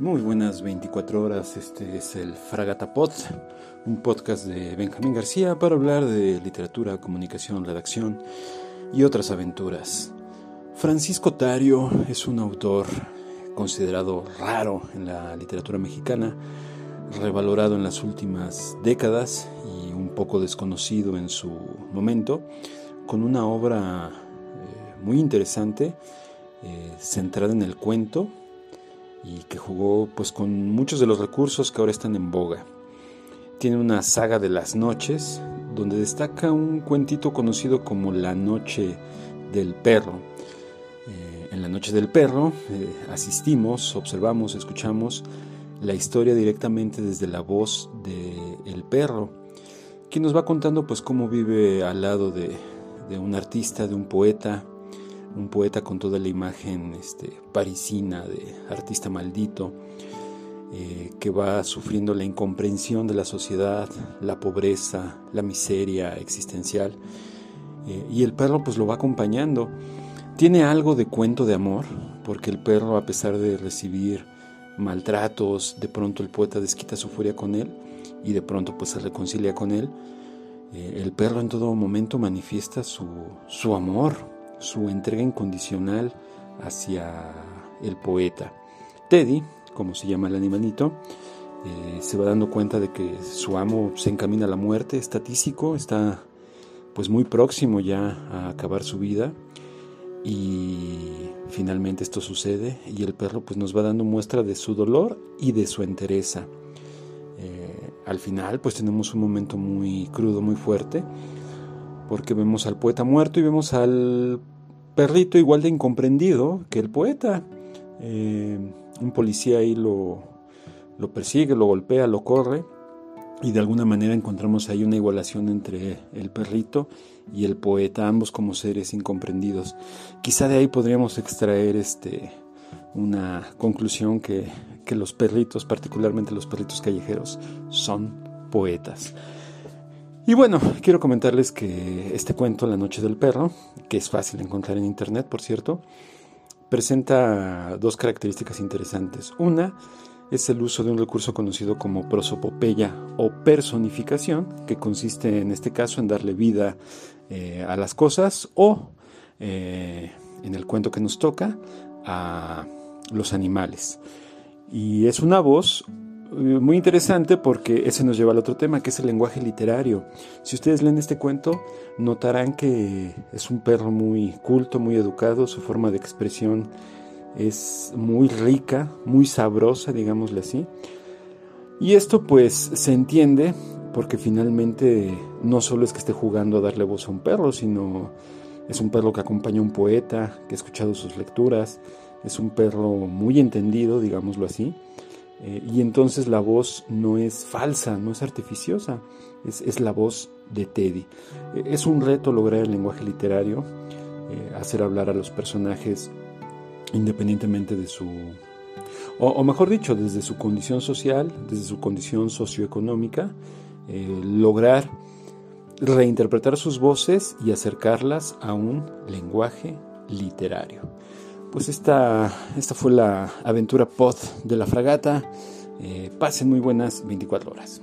Muy buenas 24 horas, este es el Fragata Pod, un podcast de Benjamín García para hablar de literatura, comunicación, redacción y otras aventuras. Francisco Tario es un autor considerado raro en la literatura mexicana, revalorado en las últimas décadas y un poco desconocido en su momento, con una obra eh, muy interesante, eh, centrada en el cuento y que jugó pues con muchos de los recursos que ahora están en boga. Tiene una saga de las noches, donde destaca un cuentito conocido como La Noche del Perro. Eh, en La Noche del Perro eh, asistimos, observamos, escuchamos la historia directamente desde la voz del el perro, quien nos va contando pues cómo vive al lado de, de un artista, de un poeta, un poeta con toda la imagen este, parisina de artista maldito, eh, que va sufriendo la incomprensión de la sociedad, la pobreza, la miseria existencial, eh, y el perro pues lo va acompañando. Tiene algo de cuento de amor, porque el perro a pesar de recibir maltratos, de pronto el poeta desquita su furia con él y de pronto pues se reconcilia con él. Eh, el perro en todo momento manifiesta su, su amor, su entrega incondicional hacia el poeta. Teddy, como se llama el animalito, eh, se va dando cuenta de que su amo se encamina a la muerte, está tísico, está pues muy próximo ya a acabar su vida y finalmente esto sucede y el perro pues nos va dando muestra de su dolor y de su entereza. Eh, al final pues tenemos un momento muy crudo, muy fuerte porque vemos al poeta muerto y vemos al perrito igual de incomprendido que el poeta. Eh, un policía ahí lo, lo persigue, lo golpea, lo corre y de alguna manera encontramos ahí una igualación entre el perrito y el poeta, ambos como seres incomprendidos. Quizá de ahí podríamos extraer este, una conclusión que, que los perritos, particularmente los perritos callejeros, son poetas. Y bueno, quiero comentarles que este cuento, La Noche del Perro, que es fácil encontrar en internet, por cierto, presenta dos características interesantes. Una es el uso de un recurso conocido como prosopopeya o personificación, que consiste en este caso en darle vida eh, a las cosas o, eh, en el cuento que nos toca, a los animales. Y es una voz muy interesante porque ese nos lleva al otro tema, que es el lenguaje literario. Si ustedes leen este cuento, notarán que es un perro muy culto, muy educado, su forma de expresión es muy rica, muy sabrosa, digámosle así. Y esto pues se entiende porque finalmente no solo es que esté jugando a darle voz a un perro, sino es un perro que acompaña a un poeta, que ha escuchado sus lecturas, es un perro muy entendido, digámoslo así eh, y entonces la voz no es falsa, no es artificiosa, es, la voz de Teddy. Eh, es un reto lograr el lenguaje literario, eh, hacer hablar a los personajes independientemente de su, o, mejor dicho, desde su condición social, desde su condición socioeconómica, lograr reinterpretar sus voces y acercarlas a un lenguaje literario. Pues esta, esta fue la aventura pod de la fragata. Eh, pasen muy buenas 24 horas.